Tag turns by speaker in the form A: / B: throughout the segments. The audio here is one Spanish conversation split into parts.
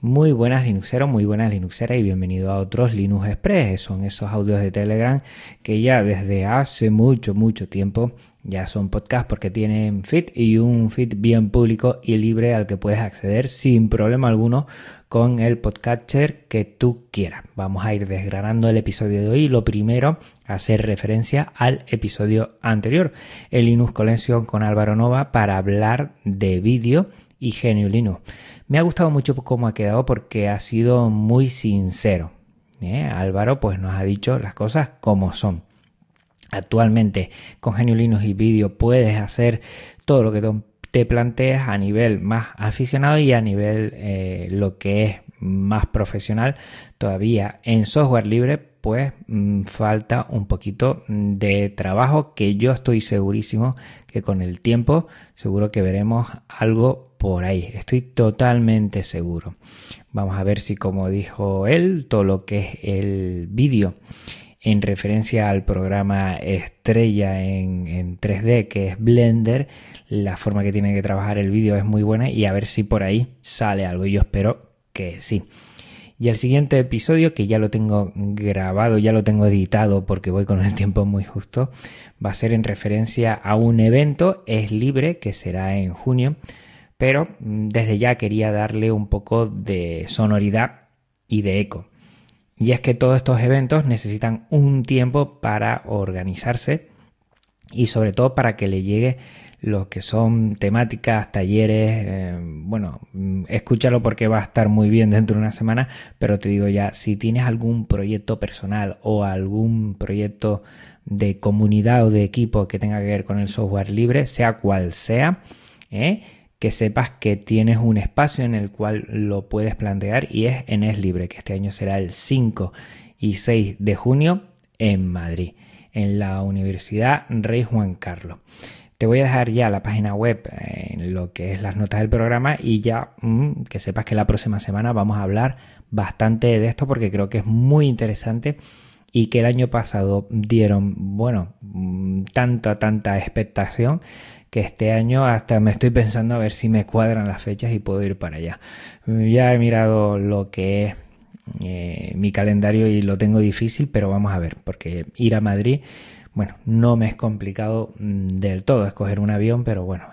A: Muy buenas Linuxeros, muy buenas Linuxeras y bienvenido a otros Linux Express. Son esos audios de Telegram que ya desde hace mucho, mucho tiempo ya son podcasts porque tienen feed y un feed bien público y libre al que puedes acceder sin problema alguno con el podcatcher que tú quieras. Vamos a ir desgranando el episodio de hoy. Lo primero, hacer referencia al episodio anterior, el Linux Collection con Álvaro Nova para hablar de vídeo y Genio Linux. Me ha gustado mucho cómo ha quedado porque ha sido muy sincero. ¿eh? Álvaro pues nos ha dicho las cosas como son. Actualmente con Genio Linux y vídeo puedes hacer todo lo que te planteas a nivel más aficionado y a nivel eh, lo que es más profesional todavía en software libre pues mm, falta un poquito de trabajo que yo estoy segurísimo que con el tiempo seguro que veremos algo por ahí. Estoy totalmente seguro. Vamos a ver si como dijo él todo lo que es el vídeo en referencia al programa estrella en, en 3D que es Blender la forma que tiene que trabajar el vídeo es muy buena y a ver si por ahí sale algo. Yo espero que sí. Y el siguiente episodio, que ya lo tengo grabado, ya lo tengo editado porque voy con el tiempo muy justo, va a ser en referencia a un evento, es libre, que será en junio, pero mm, desde ya quería darle un poco de sonoridad y de eco. Y es que todos estos eventos necesitan un tiempo para organizarse y sobre todo para que le llegue lo que son temáticas, talleres, eh, bueno, mm, escúchalo porque va a estar muy bien dentro de una semana, pero te digo ya, si tienes algún proyecto personal o algún proyecto de comunidad o de equipo que tenga que ver con el software libre, sea cual sea, ¿eh? que sepas que tienes un espacio en el cual lo puedes plantear y es en Es Libre, que este año será el 5 y 6 de junio en Madrid, en la Universidad Rey Juan Carlos. Te voy a dejar ya la página web en lo que es las notas del programa y ya mm, que sepas que la próxima semana vamos a hablar bastante de esto porque creo que es muy interesante y que el año pasado dieron, bueno, mm, tanta, tanta expectación que este año hasta me estoy pensando a ver si me cuadran las fechas y puedo ir para allá. Ya he mirado lo que es eh, mi calendario y lo tengo difícil, pero vamos a ver, porque ir a Madrid bueno, no me es complicado mm, del todo escoger un avión, pero bueno,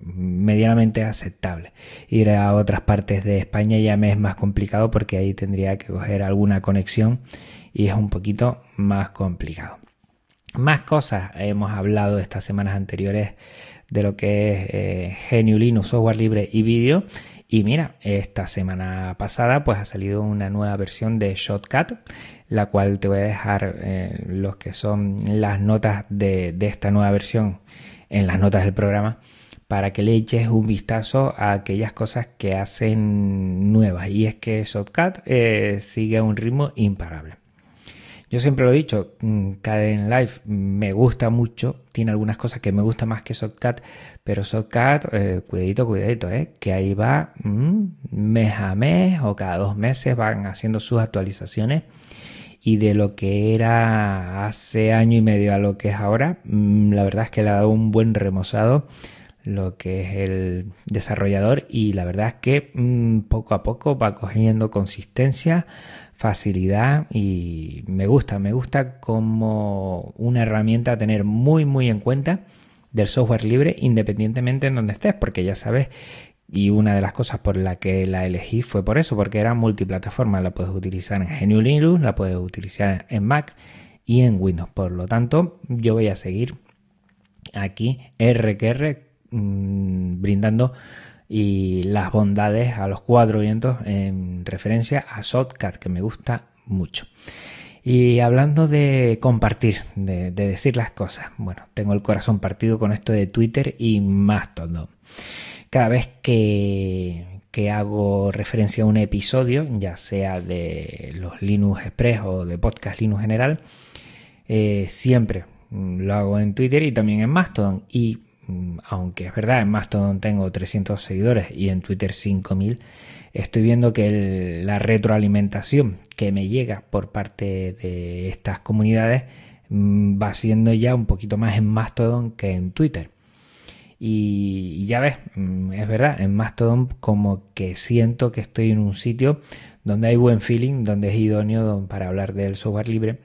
A: medianamente aceptable. Ir a otras partes de España ya me es más complicado porque ahí tendría que coger alguna conexión y es un poquito más complicado. Más cosas hemos hablado estas semanas anteriores de lo que es eh, GNU Linux, software libre y vídeo. Y mira, esta semana pasada pues ha salido una nueva versión de Shotcut la cual te voy a dejar eh, los que son las notas de, esta nueva versión en las notas del programa para que le eches un vistazo a aquellas cosas que hacen nuevas y es que Shotcut eh, sigue a un ritmo imparable. Yo siempre lo he dicho, mm, Caden Live me gusta mucho, tiene algunas cosas que me gustan más que Shotcut, pero Shotcut, eh, cuidadito, cuidadito, eh, que ahí va mm, mes a mes o cada dos meses van haciendo sus actualizaciones. Y de lo que era hace año y medio a lo que es ahora, mm, la verdad es que le ha dado un buen remozado lo que es el desarrollador y la verdad es que mm, poco a poco va cogiendo consistencia, facilidad y me gusta, me gusta como una herramienta a tener muy muy en cuenta del software libre independientemente en donde estés porque ya sabes y una de las cosas por la que la elegí fue por eso, porque era multiplataforma. La puedes utilizar en GNU Linux, la puedes utilizar en Mac y en Windows. Por lo tanto, yo voy a seguir aquí RQR mmm, brindando y las bondades a los cuatro vientos en referencia a Shotcut, que me gusta mucho. Y hablando de compartir, de, de decir las cosas, bueno, tengo el corazón partido con esto de Twitter y más todo cada vez que, hago referencia a un episodio, ya sea de los Linux Express o de Podcast Linux General, eh, siempre lo hago en Twitter y también en Mastodon. Y mm, aunque es verdad, en Mastodon tengo 300 seguidores y en Twitter 5000, estoy viendo que la retroalimentación que me llega por parte de estas comunidades mm, va siendo ya un poquito más en Mastodon que en Twitter. Y, ya ves, mm, es verdad, en Mastodon como que siento que estoy en un sitio donde hay buen feeling, donde es idóneo para hablar del software libre,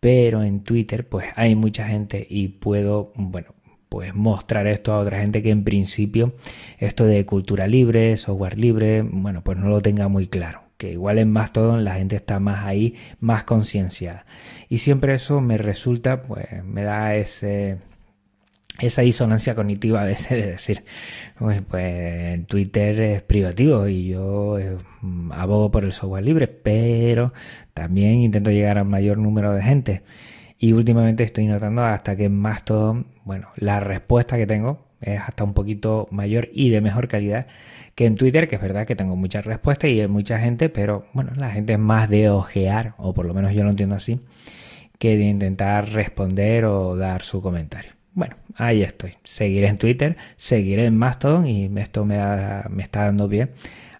A: pero en Twitter pues hay mucha gente y puedo, bueno, pues mostrar esto a otra gente que en principio esto de cultura libre, software libre, bueno, pues no lo tenga muy claro que igual en Mastodon la gente está más ahí, más concienciada. Y siempre eso me resulta, pues me da ese, esa disonancia cognitiva a veces de decir, pues, pues Twitter es privativo y yo eh, abogo por el software libre, pero también intento llegar al mayor número de gente. Y últimamente estoy notando hasta que en Mastodon, bueno, la respuesta que tengo es hasta un poquito mayor y de mejor calidad que en Twitter, que es verdad que tengo muchas respuestas y hay mucha gente, pero bueno, la gente es más de ojear, o por lo menos yo lo entiendo así, que de intentar responder o dar su comentario. Bueno, ahí estoy. Seguiré en Twitter, seguiré en Mastodon y esto me, me está dando pie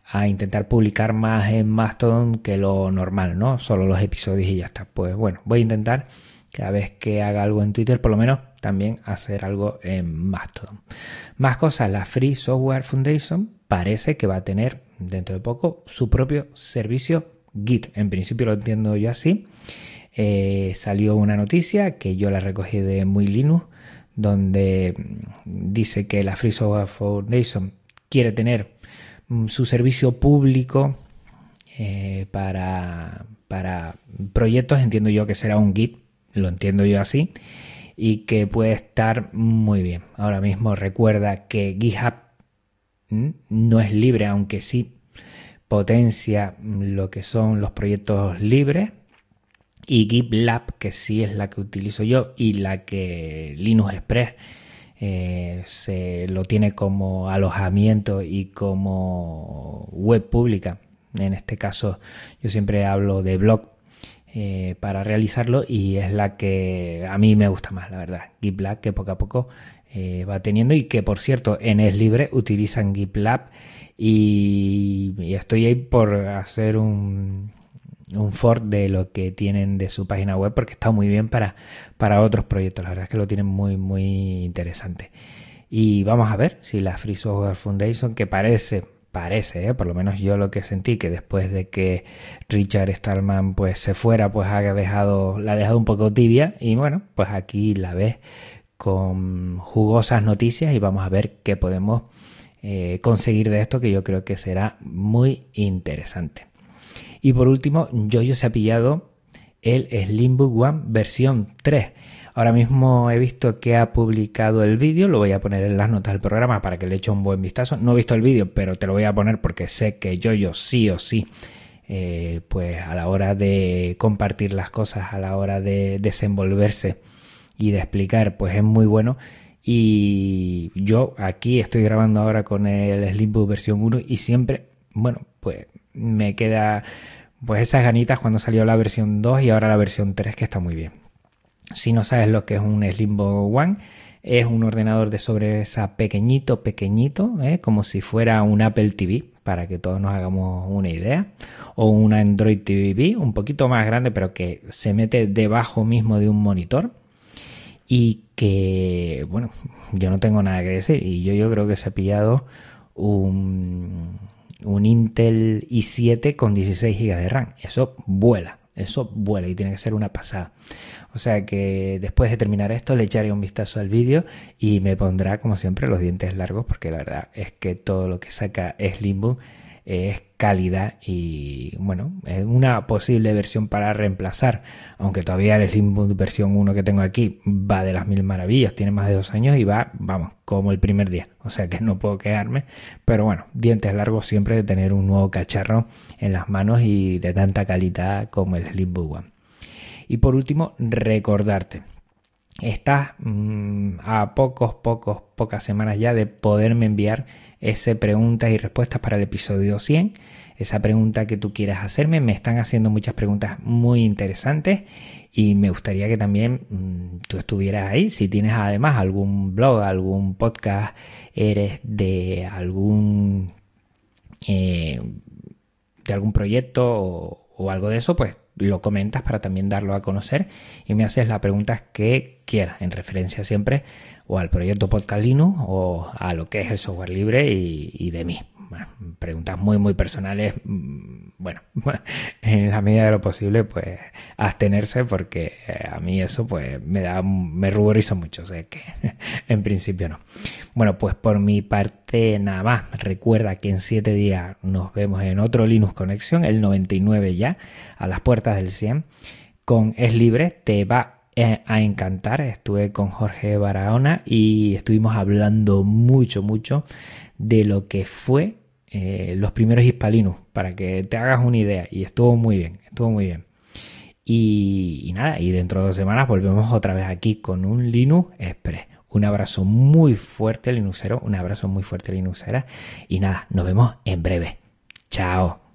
A: a intentar publicar más en Mastodon que lo normal, ¿no? Solo los episodios y ya está. Pues bueno, voy a intentar cada vez que haga algo en Twitter, por lo menos también hacer algo en Mastodon. Más cosas, la Free Software Foundation parece que va a tener dentro de poco su propio servicio Git. En principio lo entiendo yo así. Eh, salió una noticia que yo la recogí de Muy Linux donde dice que la Free Software Foundation quiere tener mm, su servicio público eh, para, para proyectos, entiendo yo que será un Git, lo entiendo yo así, y que puede estar muy bien. Ahora mismo recuerda que GitHub no es libre, aunque sí potencia lo que son los proyectos libres y GitLab, que sí es la que utilizo yo y la que Linux Express eh, se lo tiene como alojamiento y como web pública. En este caso yo siempre hablo de blog eh, para realizarlo y es la que a mí me gusta más, la verdad. GitLab que poco a poco eh, va teniendo y que por cierto en Es Libre utilizan GitLab y estoy ahí por hacer un, un Ford de lo que tienen de su página web porque está muy bien para, para otros proyectos. La verdad es que lo tienen muy, muy interesante. Y vamos a ver si la Free Software Foundation, que parece, parece, ¿eh? por lo menos yo lo que sentí, que después de que Richard Stallman pues se fuera, pues ha dejado, la ha dejado un poco tibia. Y bueno, pues aquí la ves con jugosas noticias y vamos a ver qué podemos eh, conseguir de esto, que yo creo que será muy interesante. Y por último, Yoyo se ha pillado el Slimbook One versión 3. Ahora mismo he visto que ha publicado el vídeo, lo voy a poner en las notas del programa para que le eche un buen vistazo. No he visto el vídeo, pero te lo voy a poner porque sé que Yoyo sí o sí, eh, pues a la hora de compartir las cosas, a la hora de desenvolverse y de explicar, pues es muy bueno. Y yo aquí estoy grabando ahora con el Slimbook versión 1 y siempre, bueno, pues me queda pues esas ganitas cuando salió la versión 2 y ahora la versión 3 que está muy bien. Si no sabes lo que es un Slimbo One, es un ordenador de sobremesa pequeñito, pequeñito, ¿eh? como si fuera un Apple TV, para que todos nos hagamos una idea, o un Android TV, un poquito más grande, pero que se mete debajo mismo de un monitor y que, bueno, yo no tengo nada que decir y yo, yo creo que se ha pillado un, un Intel i7 con 16 GB de RAM. Eso vuela, eso vuela y tiene que ser una pasada. O sea que después de terminar esto le echaré un vistazo al vídeo y me pondrá como siempre los dientes largos porque la verdad es que todo lo que saca Es calidad y bueno, es una posible versión para reemplazar, aunque todavía el Slimbook versión 1 que tengo aquí va de las mil maravillas, tiene más de dos años y va, vamos, como el primer día, o sea que no puedo quedarme, pero bueno, dientes largos siempre de tener un nuevo cacharro en las manos y de tanta calidad como el Slimbook One. Y por último, recordarte, estás mm, a pocos, pocos, pocas semanas ya de poderme enviar ese preguntas y respuestas para el episodio 100. Esa pregunta que tú quieras hacerme. Me están haciendo muchas preguntas muy interesantes y me gustaría que también mm, tú estuvieras ahí. Si tienes además algún blog, algún podcast, eres de algún, eh, de algún proyecto o, o algo de eso, pues lo comentas para también darlo a conocer y me haces las preguntas que quieras, en referencia siempre o al proyecto Podcast Linux o a lo que es el software libre y de mí preguntas muy, muy personales, mm, bueno, en la medida de lo posible, pues abstenerse porque eh, a mí eso pues me da, me ruboriza mucho, o sea que en principio no. Bueno, pues por mi parte nada más, recuerda que en siete días nos vemos en otro Linux Conexión, el 99 ya, a las puertas del 100, con Es Libre, te va a encantar. Estuve con Jorge Barahona y estuvimos hablando mucho, mucho de lo que fue eh, los primeros hispalinos, para que te hagas una idea. Y estuvo muy bien, estuvo muy bien. Y, nada, y dentro de dos semanas volvemos otra vez aquí con un Linux Express. Un abrazo muy fuerte, Linuxero. Un abrazo muy fuerte, Linuxera. Y nada, nos vemos en breve. Chao.